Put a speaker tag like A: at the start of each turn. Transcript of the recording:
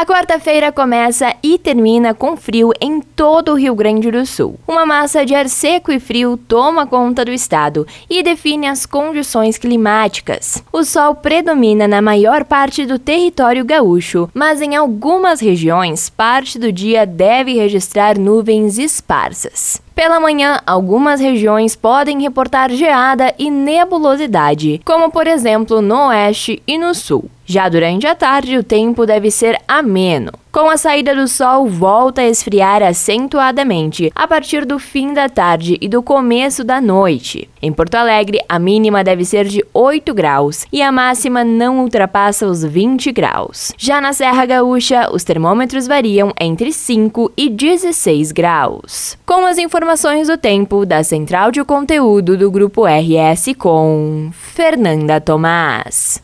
A: A quarta-feira começa e termina com frio em todo o Rio Grande do Sul. Uma massa de ar seco e frio toma conta do estado e define as condições climáticas. O sol predomina na maior parte do território gaúcho, mas em algumas regiões, parte do dia deve registrar nuvens esparsas. Pela manhã, algumas regiões podem reportar geada e nebulosidade, como por exemplo no oeste e no sul. Já durante a tarde, o tempo deve ser ameno. Com a saída do sol, volta a esfriar acentuadamente a partir do fim da tarde e do começo da noite. Em Porto Alegre, a mínima deve ser de 8 graus e a máxima não ultrapassa os 20 graus. Já na Serra Gaúcha, os termômetros variam entre 5 e 16 graus. Com as informações do tempo da Central de Conteúdo do Grupo RS com Fernanda Tomás.